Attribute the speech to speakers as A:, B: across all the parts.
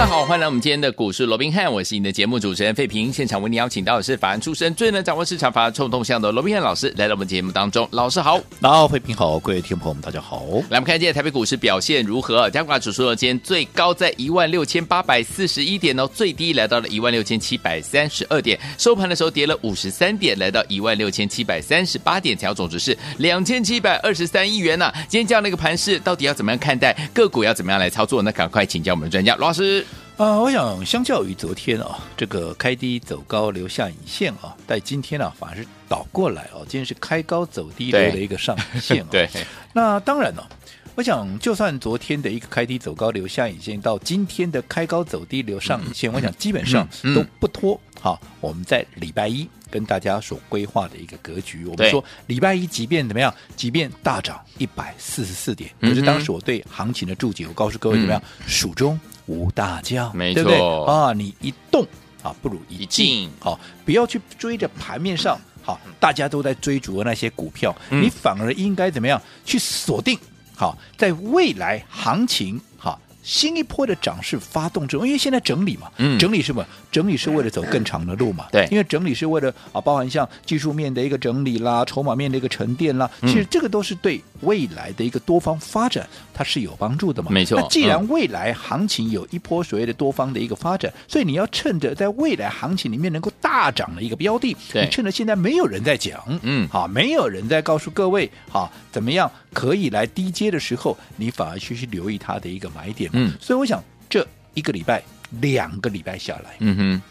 A: 大家好，欢迎来我们今天的股市罗宾汉，我是你的节目主持人费平。现场为你邀请到的是法案出身、最能掌握市场法案冲动向的罗宾汉老师，来到我们节目当中。老师好，
B: 然后费平好，各位听众朋友们大家好。
A: 来，我们看今天台北股市表现如何？加挂指数呢，今天最高在一万六千八百四十一点哦，最低来到了一万六千七百三十二点，收盘的时候跌了五十三点，来到一万六千七百三十八点，成交总值是两千七百二十三亿元呢、啊。今天这样的一个盘势，到底要怎么样看待？个股要怎么样来操作呢？赶快请教我们的专家罗老师。
B: 啊、呃，我想相较于昨天啊，这个开低走高留下影线啊，在今天呢、啊、反而是倒过来哦、啊，今天是开高走低留了一个上影线、啊。
A: 对，
B: 那当然了、啊，我想就算昨天的一个开低走高留下影线，到今天的开高走低留上影线，嗯、我想基本上都不脱好，我们在礼拜一跟大家所规划的一个格局，我们说礼拜一即便怎么样，即便大涨一百四十四点，可、嗯、是当时我对行情的注解，我告诉各位怎么样，蜀、嗯、中。无大将，
A: 没错，
B: 对不对啊？你一动啊，不如一静。好、啊，不要去追着盘面上，好、啊，大家都在追逐的那些股票，嗯、你反而应该怎么样去锁定？好、啊，在未来行情，好、啊。新一波的涨势发动之后，因为现在整理嘛，嗯、整理是什么？整理是为了走更长的路嘛。
A: 对，
B: 因为整理是为了啊，包含像技术面的一个整理啦，筹码面的一个沉淀啦，嗯、其实这个都是对未来的一个多方发展它是有帮助的嘛。
A: 没错。
B: 那既然未来行情有一波所谓的多方的一个发展，嗯、所以你要趁着在未来行情里面能够大涨的一个标的，对你趁着现在没有人在讲，嗯，好，没有人在告诉各位，好，怎么样可以来低接的时候，你反而去去留意它的一个买点。嗯，所以我想这一个礼拜、两个礼拜下来，嗯哼，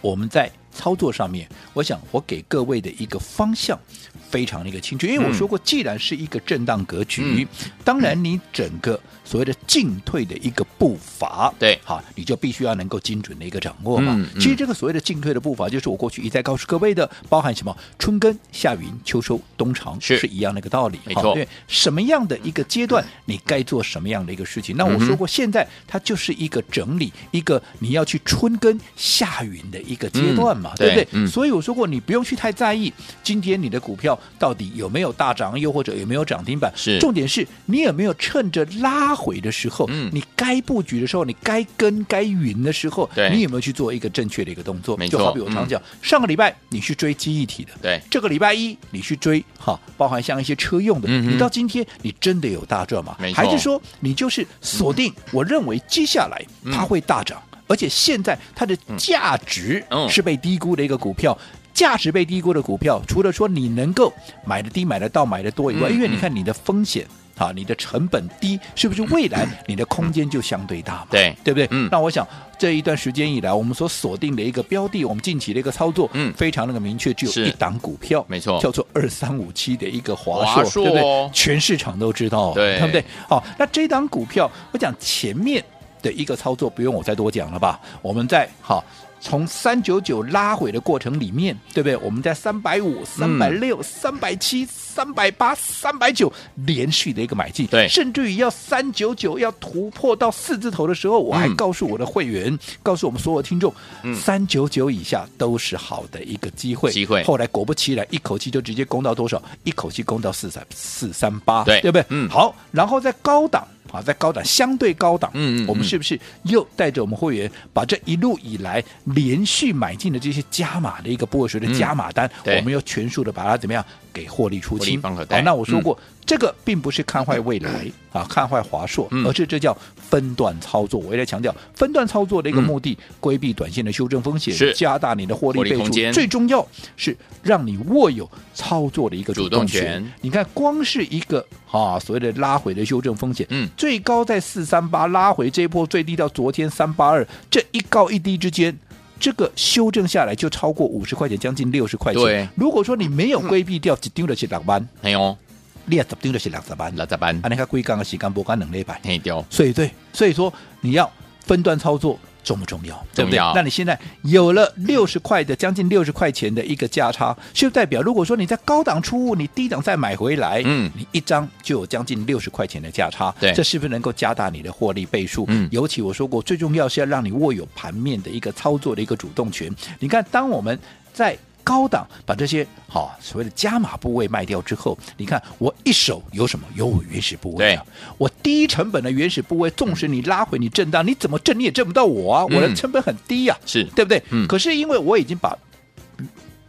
B: 我们在操作上面，我想我给各位的一个方向非常的一个清楚，因为我说过，既然是一个震荡格局，嗯、当然你整个。所谓的进退的一个步伐，
A: 对，
B: 好，你就必须要能够精准的一个掌握嘛。
A: 嗯嗯、
B: 其实这个所谓的进退的步伐，就是我过去一再告诉各位的，包含什么春耕、夏耘、秋收、冬藏，是是一样的一个道理。
A: 没错，
B: 对，什么样的一个阶段，你该做什么样的一个事情？嗯、那我说过，现在它就是一个整理，一个你要去春耕、夏耘的一个阶段嘛，嗯、对不对？嗯、所以我说过，你不用去太在意今天你的股票到底有没有大涨，又或者有没有涨停板。
A: 是，
B: 重点是你有没有趁着拉。回的时候，嗯，你该布局的时候，你该跟该云的时候，
A: 对，
B: 你有没有去做一个正确的一个动作？
A: 没错，
B: 就好比我常讲，上个礼拜你去追记忆体的，
A: 对，
B: 这个礼拜一你去追哈，包含像一些车用的，你到今天你真的有大赚吗？还是说你就是锁定？我认为接下来它会大涨，而且现在它的价值是被低估的一个股票，价值被低估的股票，除了说你能够买的低、买的到、买的多以外，因为你看你的风险。好，你的成本低，是不是未来你的空间就相对大嘛？
A: 对，
B: 对不对？
A: 嗯。
B: 那我想这一段时间以来，我们所锁定的一个标的，我们近期的一个操作，嗯，非常那个明确，只有一档股票，
A: 没错，
B: 叫做二三五七的一个华硕，华硕对不对？全市场都知道，
A: 对，
B: 对不对？好，那这档股票，我讲前面的一个操作，不用我再多讲了吧？我们在好。从三九九拉回的过程里面，对不对？我们在三百五、三百六、三百七、三百八、三百九连续的一个买进，
A: 对，
B: 甚至于要三九九要突破到四字头的时候，我还告诉我的会员，嗯、告诉我们所有听众，三九九以下都是好的一个机会。机会。后来果不其然，一口气就直接攻到多少？一口气攻到四三四三八，对，对不对？嗯。好，然后在高档。啊，在高档相对高档，嗯，嗯嗯，我们是不是又带着我们会员把这一路以来连续买进的这些加码的一个波水的加码单，嗯、我们又全数的把它怎么样给获利出清？好，那我说过。嗯这个并不是看坏未来啊，看坏华硕，而是这叫分段操作。我也在强调分段操作的一个目的，规避短线的修正风险，加大你的获利倍数。最重要是让你握有操作的一个主动权。你看，光是一个啊所谓的拉回的修正风险，嗯，最高在四三八，拉回这一波最低到昨天三八二，这一高一低之间，这个修正下来就超过五十块钱，将近六十块钱。对，如果说你没有规避掉，只丢的是两万，没有。你也只丢的是两十万，
A: 两十万，
B: 啊，你看贵刚的时间不干两礼拜，
A: 嘿掉。
B: 所以对，所以说你要分段操作，重不重要？
A: 重要。对不对？
B: 那你现在有了六十块的将近六十块钱的一个价差，是代表如果说你在高档出，你低档再买回来，嗯，你一张就有将近六十块钱的价差，
A: 对，
B: 这是不是能够加大你的获利倍数？嗯，尤其我说过，最重要是要让你握有盘面的一个操作的一个主动权。你看，当我们在高档把这些好、哦、所谓的加码部位卖掉之后，你看我一手有什么？有我原始部位啊！我低成本的原始部位，纵使你拉回你震荡，你怎么挣你也挣不到我啊！嗯、我的成本很低呀、啊，
A: 是
B: 对不对？
A: 嗯。
B: 可是因为我已经把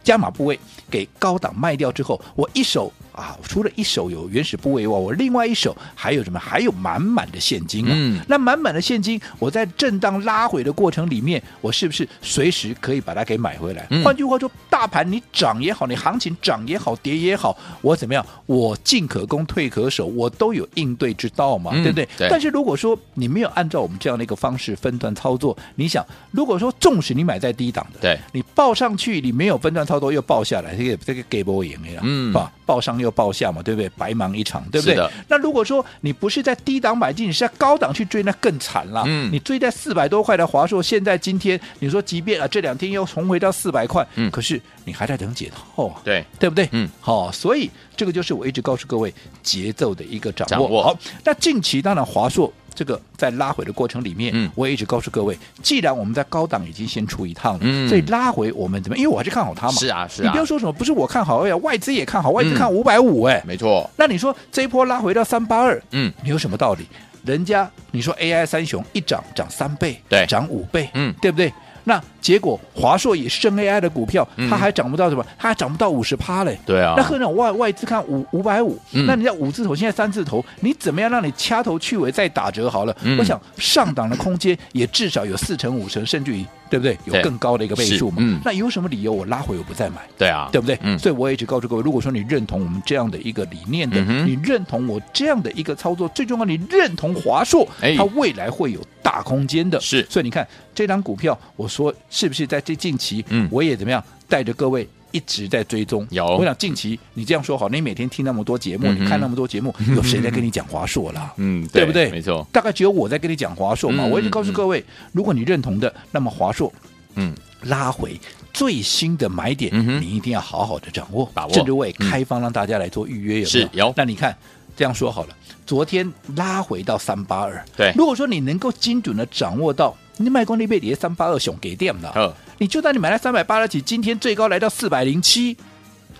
B: 加码部位给高档卖掉之后，我一手。啊，除了一手有原始部位外，我另外一手还有什么？还有满满的现金啊！嗯，那满满的现金，我在震荡拉回的过程里面，我是不是随时可以把它给买回来？嗯，换句话说，大盘你涨也好，你行情涨也好，跌也好，我怎么样？我进可攻，退可守，我都有应对之道嘛，嗯，对不对？对。但是如果说你没有按照我们这样的一个方式分段操作，你想，如果说纵使你买在低档的，
A: 对，
B: 你报上去，你没有分段操作又报下来，这个这个给不赢的呀，嗯，吧。报上又报下嘛，对不对？白忙一场，对不对？那如果说你不是在低档买进，你是在高档去追，那更惨了。嗯，你追在四百多块的华硕，现在今天你说，即便啊这两天又重回到四百块，嗯，可是你还在等解套啊，
A: 对
B: 对不对？
A: 嗯，
B: 好、哦，所以这个就是我一直告诉各位节奏的一个掌握。掌握好，那近期当然华硕。这个在拉回的过程里面，嗯，我也一直告诉各位，既然我们在高档已经先出一趟了，嗯，所以拉回我们怎么？因为我还是看好它嘛，
A: 是啊，是啊。
B: 你不要说什么，不是我看好，哎呀，外资也看好，外资看五百五，哎，
A: 没错。
B: 那你说这一波拉回到三八二，
A: 嗯，
B: 你有什么道理？人家你说 AI 三雄一涨涨三倍，
A: 对，
B: 涨五倍，
A: 嗯，
B: 对不对？那结果华硕也是升 AI 的股票，它还涨不到什么？它还涨不到五十趴嘞。
A: 对啊。
B: 那和那外外资看五五百五，那你在五字头，现在三字头，你怎么样让你掐头去尾再打折好了？嗯、我想上档的空间也至少有四成五成，甚至于对不对？有更高的一个倍数嘛。嗯。那有什么理由我拉回我不再买？
A: 对啊，
B: 对不对？
A: 嗯。
B: 所以我也一直告诉各位，如果说你认同我们这样的一个理念的，嗯、你认同我这样的一个操作，最重要你认同华硕，它未来会有大空间的。
A: 是。
B: 所以你看这张股票，我说是不是？在这近期，嗯，我也怎么样带着各位一直在追踪。
A: 有，
B: 我想近期你这样说好，你每天听那么多节目，嗯、你看那么多节目，有谁在跟你讲华硕了？
A: 嗯，
B: 对不对？
A: 没错，
B: 大概只有我在跟你讲华硕嘛。嗯、我一直告诉各位，嗯、如果你认同的，那么华硕，嗯，拉回最新的买点，嗯、你一定要好好的掌握，把握。甚至我也开放让大家来做预约，有没有？
A: 是有。
B: 那你看这样说好了，昨天拉回到三八二，
A: 对。
B: 如果说你能够精准的掌握到。你卖光那边跌三八二熊给点
A: 了，
B: 你就算你买了三百八十几，今天最高来到四百零七，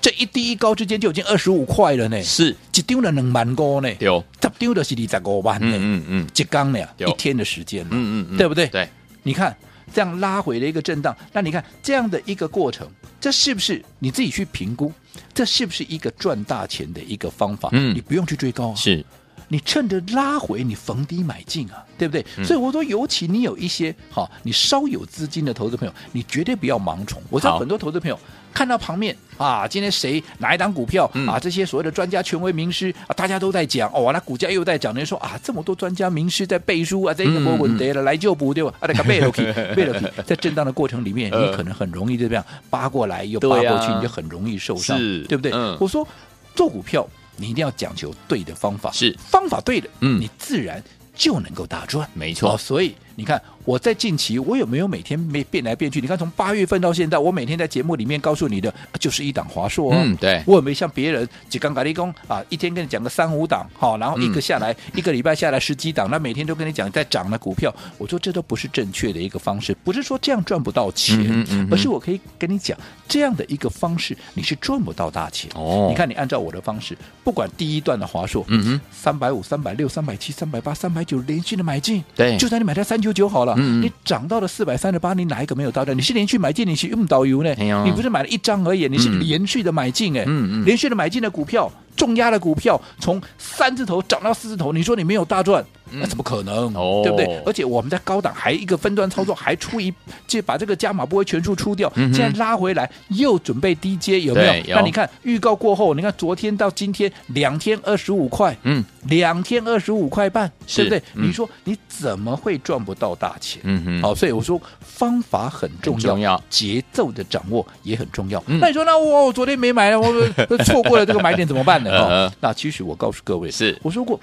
B: 这一低一高之间就已经二十五块了呢。
A: 是，
B: 一丢了两万多呢，
A: 有，
B: 十丢的是二十五万呢。
A: 嗯嗯，
B: 一缸呢，
A: 有
B: 一天的时间，
A: 嗯嗯嗯，
B: 对不对？
A: 对，
B: 你看这样拉回了一个震荡，那你看这样的一个过程，这是不是你自己去评估？这是不是一个赚大钱的一个方法？嗯，你不用去追高啊，
A: 是。
B: 你趁着拉回，你逢低买进啊，对不对？嗯、所以我说，尤其你有一些好，你稍有资金的投资朋友，你绝对不要盲从。我知道很多投资朋友看到旁边啊，今天谁哪一档股票、嗯、啊，这些所谓的专家、权威、名师啊，大家都在讲哦，那股价又在涨，人说啊，这么多专家名师在背书啊，这个波稳得了，来就补对吧？啊，那个背了皮，背了皮，在震荡的过程里面，你可能很容易就这样扒过来又扒过去，你就很容易受伤，
A: 是
B: 对不对？
A: 嗯、
B: 我说做股票。你一定要讲求对的方法，
A: 是。
B: 方法对了，
A: 嗯，
B: 你自然就能够大赚，
A: 没错。
B: 所以你看。我在近期，我有没有每天没变来变去？你看，从八月份到现在，我每天在节目里面告诉你的就是一档华硕哦。
A: 嗯，对。
B: 我有没有像别人几刚咖喱工啊，一天跟你讲个三五档，好，然后一个下来、嗯、一个礼拜下来十几档，那每天都跟你讲在涨的股票，我说这都不是正确的一个方式，不是说这样赚不到钱，嗯嗯、而是我可以跟你讲这样的一个方式，你是赚不到大钱。哦，你看你按照我的方式，不管第一段的华硕，嗯哼，三百五、三百六、三百七、三百八、三百九连续的买进，
A: 对，
B: 就算你买在三九九好了。嗯，你涨到了四百三十八，你哪一个没有到的？你是连续买进，你是用导游呢？哎、你不是买了一张而已，你是连续的买进哎，连续的买进的股票。重压的股票从三字头涨到四字头，你说你没有大赚，那怎么可能？
A: 哦、
B: 对不对？而且我们在高档还一个分段操作，还出一就把这个加码不会全数出掉，现在拉回来又准备低接，有没有？有那你看预告过后，你看昨天到今天两天二十五块，嗯，两天二十五块半，对不对？嗯、你说你怎么会赚不到大钱？嗯哼，好，所以我说方法很重要，重要节奏的掌握也很重要。嗯、那你说那我我昨天没买了，我错过了这个买点怎么办呢？哦，那其实我告诉各位，是我说过，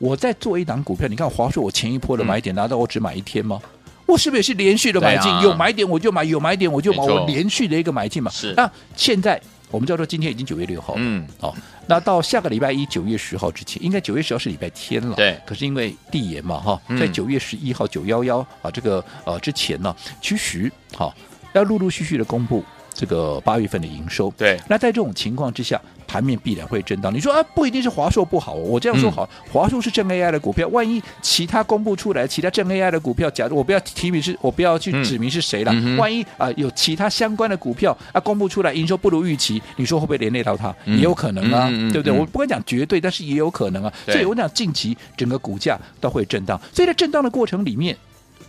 B: 我在做一档股票，你看华硕，我前一波的买点，拿到我只买一天吗？我是不是也是连续的买进？啊、有买点我就买，有买点我就买，我连续的一个买进嘛。
A: 是。
B: 那现在我们叫做今天已经九月六号，嗯，哦，那到下个礼拜一九月十号之前，应该九月十号是礼拜天了。
A: 对。
B: 可是因为递延嘛，哈，在九月十一号九幺幺啊这个呃之前呢，其实好要陆陆续续的公布。这个八月份的营收，
A: 对，
B: 那在这种情况之下，盘面必然会震荡。你说啊，不一定是华硕不好，我这样说好，嗯、华硕是正 AI 的股票，万一其他公布出来，其他正 AI 的股票，假如我不要提名是，我不要去指明是谁了，嗯、万一啊、呃、有其他相关的股票啊公布出来，营收不如预期，你说会不会连累到它？嗯、也有可能啊，嗯、对不对？嗯、我不敢讲绝对，但是也有可能啊。所以我讲近期整个股价都会震荡，所以在震荡的过程里面。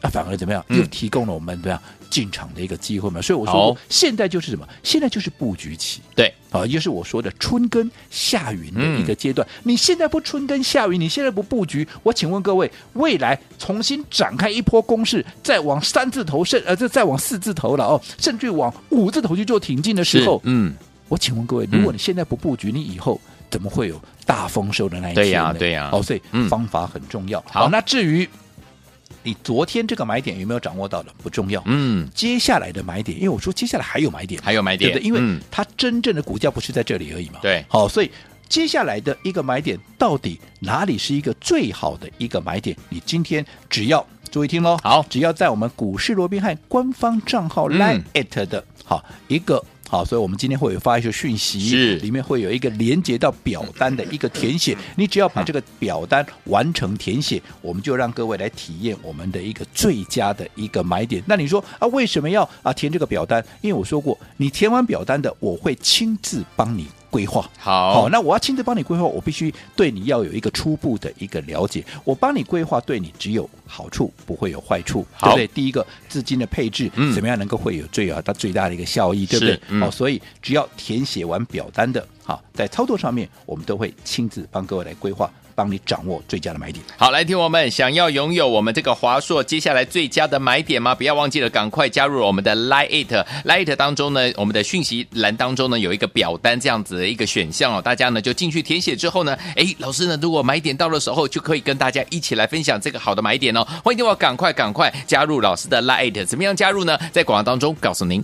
B: 那、啊、反而怎么样？又提供了我们怎么样进场的一个机会嘛？所以我说过，现在就是什么？现在就是布局期。
A: 对
B: 啊，也就是我说的春耕夏耘的一个阶段。嗯、你现在不春耕夏耘，你现在不布局，我请问各位，未来重新展开一波攻势，再往三字头甚呃，这再往四字头了哦，甚至往五字头去做挺进的时候，嗯，我请问各位，如果你现在不布局，你以后怎么会有大丰收的那一天？
A: 对呀、啊，对呀。
B: 哦，所以方法很重要。好，那至于。你昨天这个买点有没有掌握到的？不重要，嗯，接下来的买点，因为我说接下来还有买点，
A: 还有买点，
B: 对不对？因为它真正的股价不是在这里而已嘛，
A: 对，
B: 好，所以接下来的一个买点到底哪里是一个最好的一个买点？你今天只要注意听喽，
A: 好，
B: 只要在我们股市罗宾汉官方账号 line at 的，好一个。好，所以我们今天会有发一些讯息，是里面会有一个连接到表单的一个填写，你只要把这个表单完成填写，我们就让各位来体验我们的一个最佳的一个买点。那你说啊，为什么要啊填这个表单？因为我说过，你填完表单的，我会亲自帮你。规划
A: 好，
B: 好，那我要亲自帮你规划，我必须对你要有一个初步的一个了解。我帮你规划，对你只有好处，不会有坏处，好对不对？第一个资金的配置，嗯，怎么样能够会有最大最大的一个效益，对不对？好、嗯，所以只要填写完表单的，好，在操作上面，我们都会亲自帮各位来规划。帮你掌握最佳的买点。
A: 好，来听我们想要拥有我们这个华硕接下来最佳的买点吗？不要忘记了，赶快加入我们的 Lite Lite 当中呢，我们的讯息栏当中呢有一个表单这样子的一个选项哦，大家呢就进去填写之后呢，哎，老师呢如果买点到的时候，就可以跟大家一起来分享这个好的买点哦。欢迎听我赶快赶快加入老师的 Lite，怎么样加入呢？在广告当中告诉您。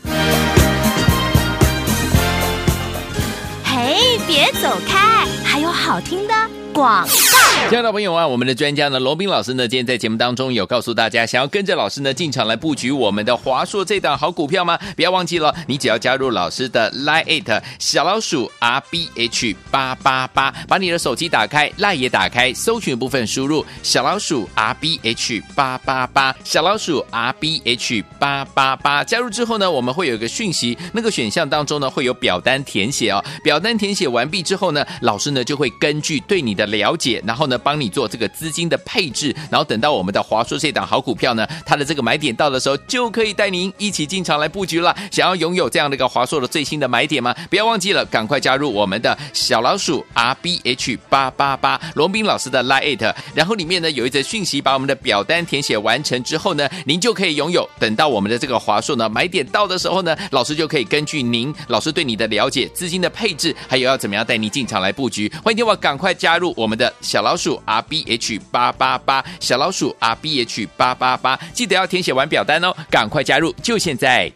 C: 嘿，别走开，还有好听的。广告，
A: 亲爱的朋友啊，我们的专家呢，罗宾老师呢，今天在节目当中有告诉大家，想要跟着老师呢进场来布局我们的华硕这档好股票吗？不要忘记了，你只要加入老师的 Line 小老鼠 R B H 八八八，把你的手机打开，Line 也打开，搜寻部分输入小老鼠 R B H 八八八，小老鼠 R B H 八八八，加入之后呢，我们会有一个讯息，那个选项当中呢会有表单填写哦，表单填写完毕之后呢，老师呢就会根据对你的了解，然后呢，帮你做这个资金的配置，然后等到我们的华硕这档好股票呢，它的这个买点到的时候，就可以带您一起进场来布局了。想要拥有这样的一个华硕的最新的买点吗？不要忘记了，赶快加入我们的小老鼠 R B H 八八八罗宾老师的 Line，然后里面呢有一则讯息，把我们的表单填写完成之后呢，您就可以拥有。等到我们的这个华硕呢买点到的时候呢，老师就可以根据您老师对你的了解、资金的配置，还有要怎么样带你进场来布局。欢迎我赶快加入我们的小小老鼠 R B H 八八八，小老鼠 R B H 八八八，记得要填写完表单哦，赶快加入，就现在！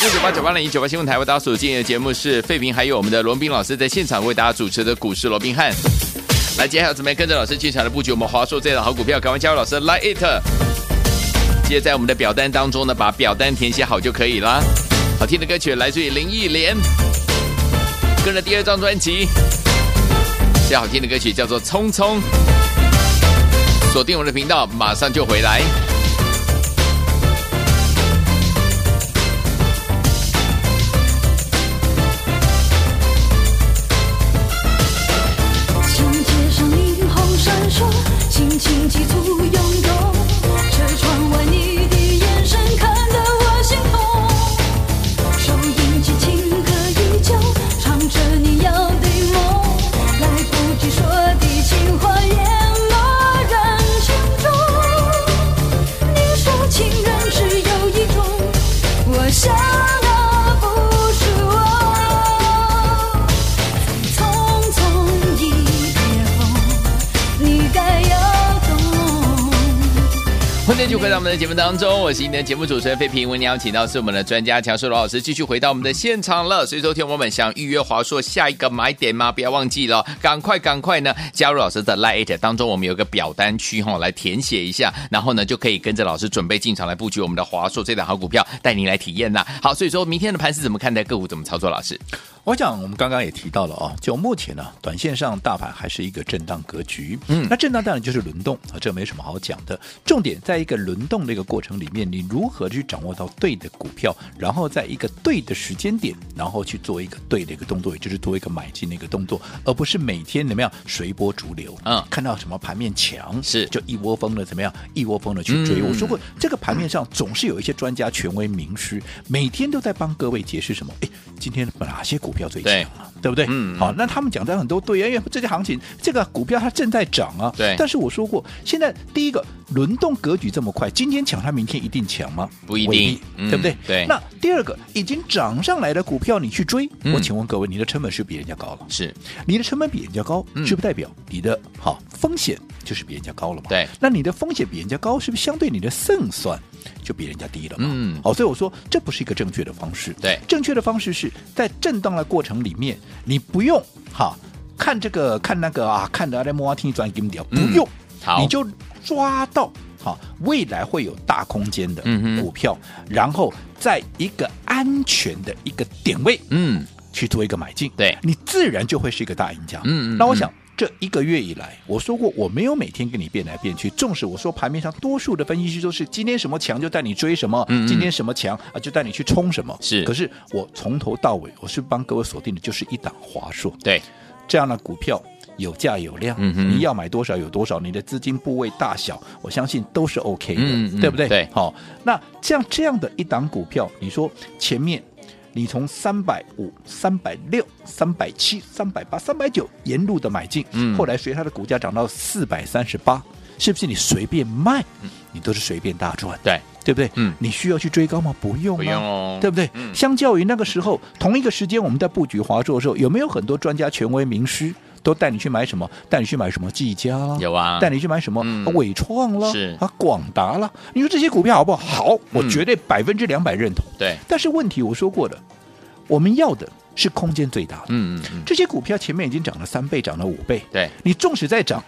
A: 六九八九八零一九八新闻台为大家所进行的节目是费平，还有我们的罗宾老师在现场为大家主持的股市罗宾汉。来，接下来准备跟着老师进场的布局我们华硕这档好股票，赶快加入老师来 it，接在我们的表单当中呢，把表单填写好就可以了。好听的歌曲来自于林忆莲，跟着第二张专辑。最好听的歌曲叫做《匆匆》，锁定我的频道，马上就回
D: 来。们的
A: 节目当中，我是今天的节目主持人费平。为您邀请到是我们的专家乔硕罗老师，继续回到我们的现场了。所以，昨天我们想预约华硕下一个买点吗？不要忘记了，赶快赶快呢加入老师的 Lite 当中，我们有个表单区哈，来填写一下，然后呢就可以跟着老师准备进场来布局我们的华硕这档好股票，带您来体验呐。好，所以说明天的盘是怎么看待？个股怎么操作？老师？
B: 我想，我们刚刚也提到了啊，就目前呢，短线上大盘还是一个震荡格局。嗯，那震荡当然就是轮动啊，这没什么好讲的。重点在一个轮动的一个过程里面，你如何去掌握到对的股票，然后在一个对的时间点，然后去做一个对的一个动作，也就是做一个买进的一个动作，而不是每天怎么样随波逐流。嗯，看到什么盘面强是就一窝蜂的怎么样，一窝蜂的去追。嗯、我说过，这个盘面上总是有一些专家、权威、名师，每天都在帮各位解释什么？哎，今天哪些股票最强啊？对不对？嗯，好，那他们讲的很多对啊，因为这些行情，这个股票它正在涨啊。
A: 对。
B: 但是我说过，现在第一个轮动格局这么快，今天抢它，明天一定抢吗？
A: 不一定，
B: 嗯、对不对？
A: 对。
B: 那第二个已经涨上来的股票，你去追，嗯、我请问各位，你的成本是比人家高了？
A: 是。
B: 你的成本比人家高，是不代表你的好风险就是比人家高了嘛？
A: 对。
B: 那你的风险比人家高，是不是相对你的胜算就比人家低了嘛？嗯。好，所以我说这不是一个正确的方式。
A: 对。
B: 正确的方式是在震荡的过程里面，你不用。哈，看这个看那个啊，看的在摩天转金条，不用，
A: 好，
B: 你就抓到哈未来会有大空间的股票，嗯、然后在一个安全的一个点位，嗯，去做一个买进，
A: 对，
B: 你自然就会是一个大赢家。嗯，那我想这一个月以来，我说过我没有每天跟你变来变去，纵使我说盘面上多数的分析师都是今天什么强就带你追什么，嗯、今天什么强啊就带你去冲什么，
A: 是，
B: 可是我从头到尾我是帮各位锁定的就是一档华硕，
A: 对。
B: 这样的股票有价有量，嗯、你要买多少有多少，你的资金部位大小，我相信都是 OK 的，嗯嗯对不对？
A: 对，
B: 好，那这样这样的一档股票，你说前面你从三百五、三百六、三百七、三百八、三百九沿路的买进，嗯，后来随它的股价涨到四百三十八，是不是你随便卖，你都是随便大赚？
A: 对。
B: 对不对？
A: 嗯，
B: 你需要去追高吗？不用，
A: 不用哦，
B: 对不对？
A: 嗯，
B: 相较于那个时候，同一个时间我们在布局华硕的时候，有没有很多专家、权威、名师都带你去买什么？带你去买什么？技嘉啦，
A: 有啊，
B: 带你去买什么？
A: 嗯，
B: 纬创了，
A: 是
B: 啊，广达了。你说这些股票好不好？好，我绝对百分之两百认同。
A: 对，
B: 但是问题我说过的，我们要的是空间最大的。
A: 嗯嗯嗯，
B: 这些股票前面已经涨了三倍，涨了五倍。
A: 对，你
B: 纵使再涨。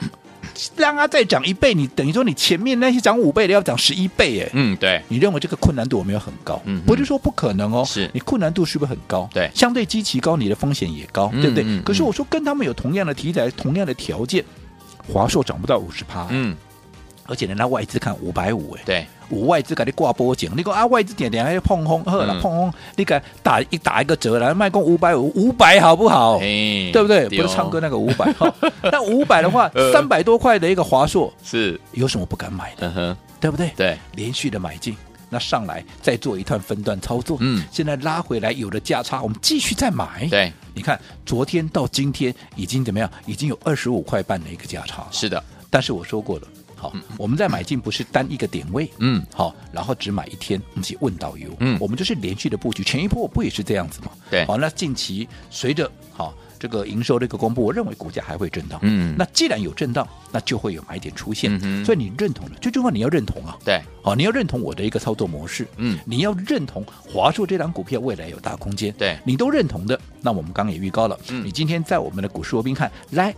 B: 让它再涨一倍，你等于说你前面那些涨五倍的要涨十一倍，哎，
A: 嗯，对，
B: 你认为这个困难度有没有很高？嗯哼，不是说不可能哦，
A: 是。
B: 你困难度是不是很高？
A: 对，
B: 相对基期高，你的风险也高，对不
A: 对？
B: 可是我说跟他们有同样的题材、同样的条件，华硕涨不到五十趴，嗯，而且人家外资看五百五，哎，
A: 对。
B: 五外资给你挂波景，你讲啊外资点点还要碰空，好了、嗯、碰空，你给打一打一个折来卖空五百五五百好不好？
A: 欸、
B: 对不
A: 对？
B: 不是唱歌那个 五百哈，那五百的话，三百、呃、多块的一个华硕
A: 是
B: 有什么不敢买的？对不对？
A: 对，
B: 连续的买进，那上来再做一段分段操作，
A: 嗯，
B: 现在拉回来有了价差，我们继续再买。
A: 对，
B: 你看昨天到今天已经怎么样？已经有二十五块半的一个价差了。
A: 是的，
B: 但是我说过了。好，我们在买进不是单一个点位，嗯，好，然后只买一天，我们去问导游，嗯，我们就是连续的布局，前一波不也是这样子吗？
A: 对，
B: 好，那近期随着好这个营收的一个公布，我认为股价还会震荡，
A: 嗯，
B: 那既然有震荡，那就会有买点出现，
A: 嗯哼，
B: 所以你认同了，最重要你要认同啊，
A: 对，
B: 哦，你要认同我的一个操作模式，嗯，你要认同华硕这档股票未来有大空间，
A: 对，
B: 你都认同的。那我们刚刚也预告了，嗯，你今天在我们的股市罗宾汉 Line@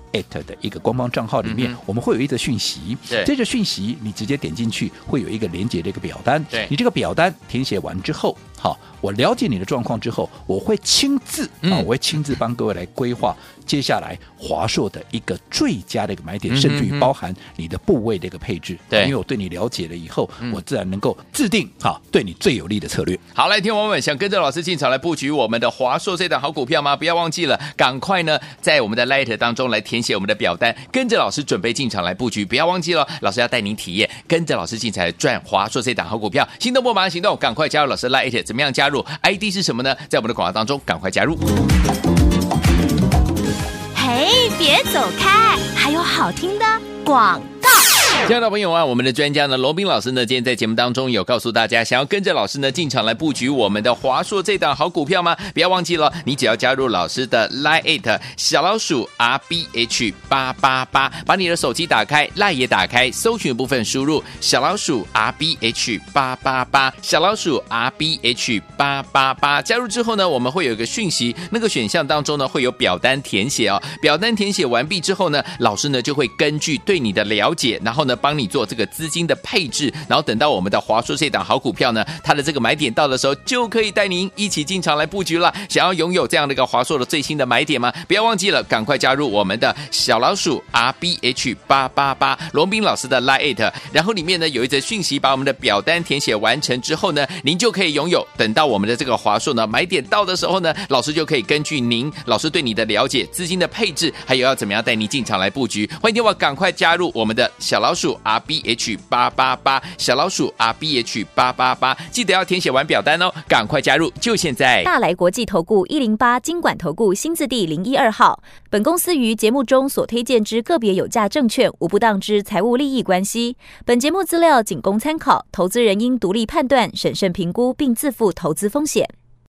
B: 的一个官方账号里面，我们会有一则讯息，
A: 对，
B: 这个讯息你直接点进去，会有一个连接的一个表单，
A: 对，
B: 你这个表单填写完之后，好，我了解你的状况之后，我会亲自啊，我会亲自帮各位来规划接下来华硕的一个最佳的一个买点，甚至于包含你的部位的一个配置，
A: 对，
B: 因为我对你了解了以后，我自然能够制定好对你最有利的策略。
A: 好，来，听我们想跟着老师进场来布局我们的华硕这档好股票吗？不要忘记了。赶快呢，在我们的 Light 当中来填写我们的表单，跟着老师准备进场来布局，不要忘记了，老师要带您体验，跟着老师进场来赚华硕这档好股票。心动不马上行动，赶快加入老师 Light，怎么样加入？ID 是什么呢？在我们的广告当中赶快加入。
C: 嘿，别走开，还有好听的广告。
A: 亲爱的朋友啊，我们的专家呢，罗宾老师呢，今天在节目当中有告诉大家，想要跟着老师呢进场来布局我们的华硕这档好股票吗？不要忘记了，你只要加入老师的 Line It 小老鼠 R B H 八八八，把你的手机打开，Line 也打开，搜寻部分输入小老鼠 R B H 八八八，小老鼠 R B H 八八八，加入之后呢，我们会有一个讯息，那个选项当中呢会有表单填写哦，表单填写完毕之后呢，老师呢就会根据对你的了解，然后呢。帮你做这个资金的配置，然后等到我们的华硕这档好股票呢，它的这个买点到的时候，就可以带您一起进场来布局了。想要拥有这样的一个华硕的最新的买点吗？不要忘记了，赶快加入我们的小老鼠 R B H 八八八罗宾老师的 Line，然后里面呢有一则讯息，把我们的表单填写完成之后呢，您就可以拥有。等到我们的这个华硕呢买点到的时候呢，老师就可以根据您老师对你的了解、资金的配置，还有要怎么样带你进场来布局，欢迎电话赶快加入我们的小老鼠鼠。R B H 八八八小老鼠 R B H 八八八，记得要填写完表单哦，赶快加入，就现在！
C: 大来国际投顾一零八金管投顾新字第零一二号，本公司于节目中所推荐之个别有价证券无不当之财务利益关系，本节目资料仅供参考，投资人应独立判断、审慎评估，并自负投资风险。